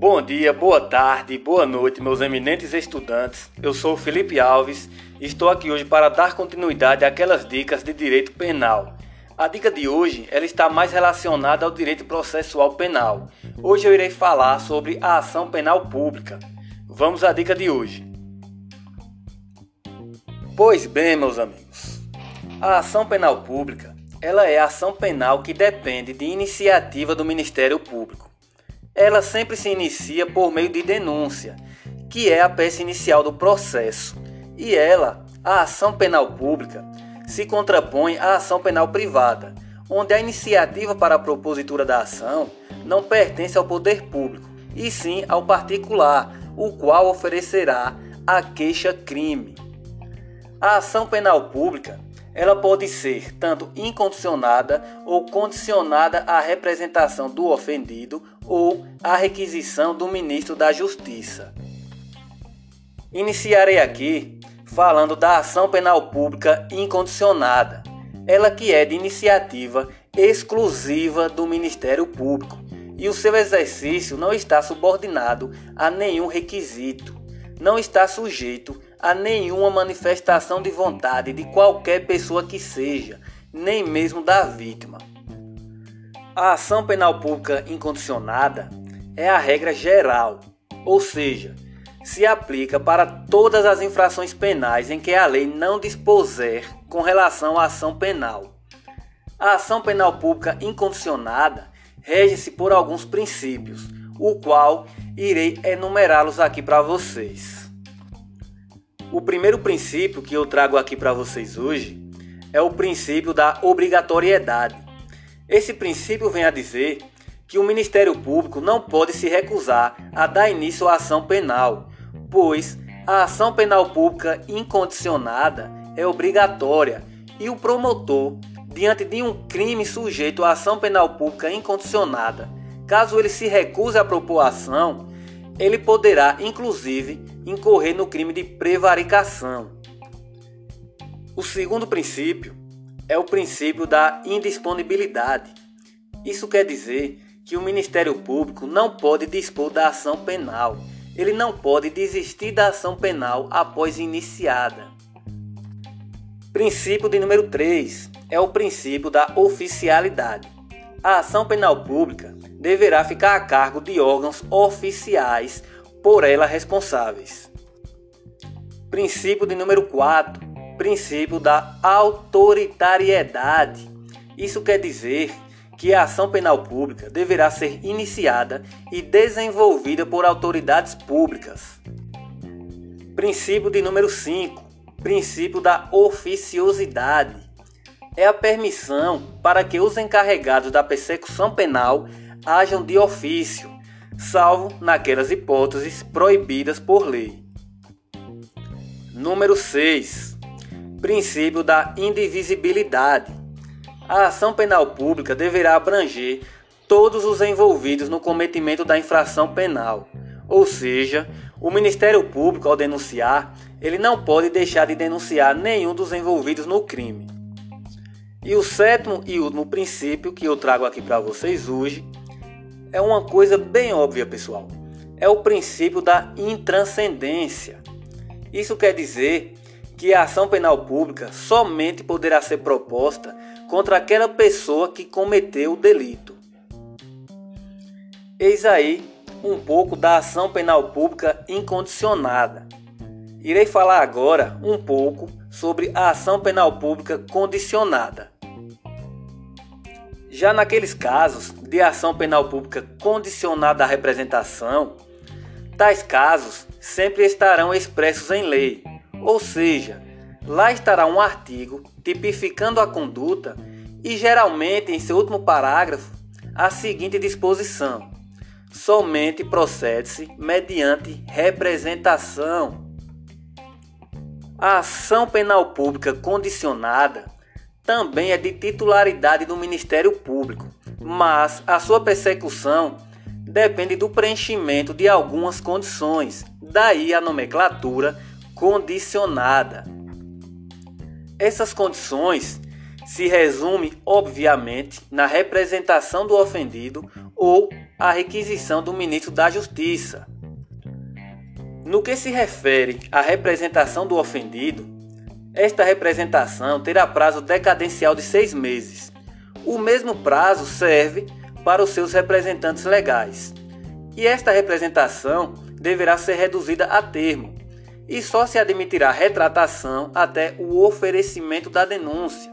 Bom dia, boa tarde, boa noite, meus eminentes estudantes. Eu sou Felipe Alves e estou aqui hoje para dar continuidade àquelas dicas de direito penal. A dica de hoje ela está mais relacionada ao direito processual penal. Hoje eu irei falar sobre a ação penal pública. Vamos à dica de hoje. Pois bem, meus amigos, a ação penal pública ela é a ação penal que depende de iniciativa do Ministério Público ela sempre se inicia por meio de denúncia, que é a peça inicial do processo, e ela, a ação penal pública, se contrapõe à ação penal privada, onde a iniciativa para a propositura da ação não pertence ao poder público, e sim ao particular, o qual oferecerá a queixa-crime. A ação penal pública ela pode ser tanto incondicionada ou condicionada à representação do ofendido ou à requisição do ministro da Justiça. Iniciarei aqui falando da ação penal pública incondicionada, ela que é de iniciativa exclusiva do Ministério Público e o seu exercício não está subordinado a nenhum requisito, não está sujeito a nenhuma manifestação de vontade de qualquer pessoa que seja, nem mesmo da vítima. A ação penal pública incondicionada é a regra geral, ou seja, se aplica para todas as infrações penais em que a lei não dispuser com relação à ação penal. A ação penal pública incondicionada rege-se por alguns princípios, o qual irei enumerá-los aqui para vocês. O primeiro princípio que eu trago aqui para vocês hoje é o princípio da obrigatoriedade. Esse princípio vem a dizer que o Ministério Público não pode se recusar a dar início à ação penal, pois a ação penal pública incondicionada é obrigatória e o promotor, diante de um crime sujeito à ação penal pública incondicionada, caso ele se recuse a propor a ação, ele poderá, inclusive, incorrer no crime de prevaricação. O segundo princípio é o princípio da indisponibilidade. Isso quer dizer que o Ministério Público não pode dispor da ação penal. Ele não pode desistir da ação penal após iniciada. Princípio de número 3 é o princípio da oficialidade. A ação penal pública deverá ficar a cargo de órgãos oficiais por ela responsáveis. Princípio de número 4, princípio da autoritariedade. Isso quer dizer que a ação penal pública deverá ser iniciada e desenvolvida por autoridades públicas. Princípio de número 5, princípio da oficiosidade. É a permissão para que os encarregados da persecução penal hajam de ofício, salvo naquelas hipóteses proibidas por lei. Número 6. Princípio da indivisibilidade. A ação penal pública deverá abranger todos os envolvidos no cometimento da infração penal, ou seja, o Ministério Público, ao denunciar, ele não pode deixar de denunciar nenhum dos envolvidos no crime. E o sétimo e último princípio que eu trago aqui para vocês hoje é uma coisa bem óbvia, pessoal. É o princípio da intranscendência. Isso quer dizer que a ação penal pública somente poderá ser proposta contra aquela pessoa que cometeu o delito. Eis aí um pouco da ação penal pública incondicionada. Irei falar agora um pouco sobre a ação penal pública condicionada. Já naqueles casos de ação penal pública condicionada à representação, tais casos sempre estarão expressos em lei, ou seja, lá estará um artigo tipificando a conduta e geralmente em seu último parágrafo a seguinte disposição: somente procede-se mediante representação. A ação penal pública condicionada também é de titularidade do Ministério Público, mas a sua persecução depende do preenchimento de algumas condições, daí a nomenclatura condicionada. Essas condições se resumem, obviamente, na representação do ofendido ou a requisição do ministro da Justiça. No que se refere à representação do ofendido, esta representação terá prazo decadencial de seis meses. O mesmo prazo serve para os seus representantes legais. E esta representação deverá ser reduzida a termo, e só se admitirá retratação até o oferecimento da denúncia.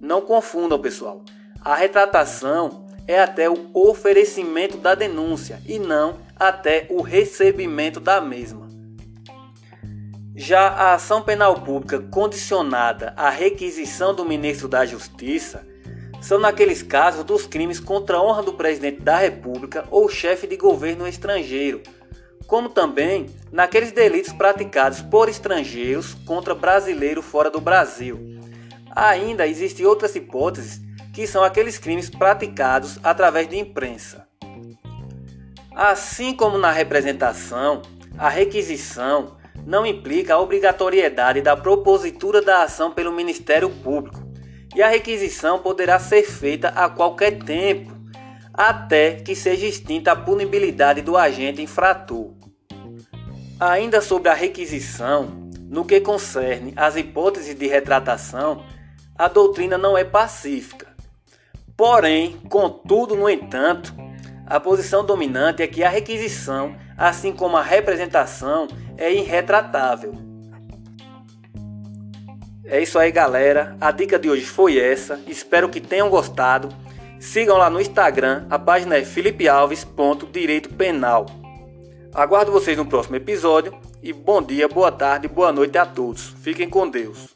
Não confundam, pessoal. A retratação é até o oferecimento da denúncia e não até o recebimento da mesma. Já a ação penal pública condicionada à requisição do ministro da Justiça são naqueles casos dos crimes contra a honra do presidente da República ou chefe de governo estrangeiro, como também naqueles delitos praticados por estrangeiros contra brasileiro fora do Brasil. Ainda existem outras hipóteses que são aqueles crimes praticados através de imprensa. Assim como na representação, a requisição não implica a obrigatoriedade da propositura da ação pelo Ministério Público, e a requisição poderá ser feita a qualquer tempo, até que seja extinta a punibilidade do agente infrator. Ainda sobre a requisição, no que concerne às hipóteses de retratação, a doutrina não é pacífica. Porém, contudo, no entanto, a posição dominante é que a requisição, assim como a representação, é irretratável. É isso aí, galera. A dica de hoje foi essa. Espero que tenham gostado. Sigam lá no Instagram, a página é filipealves.direitopenal. Aguardo vocês no próximo episódio e bom dia, boa tarde, boa noite a todos. Fiquem com Deus.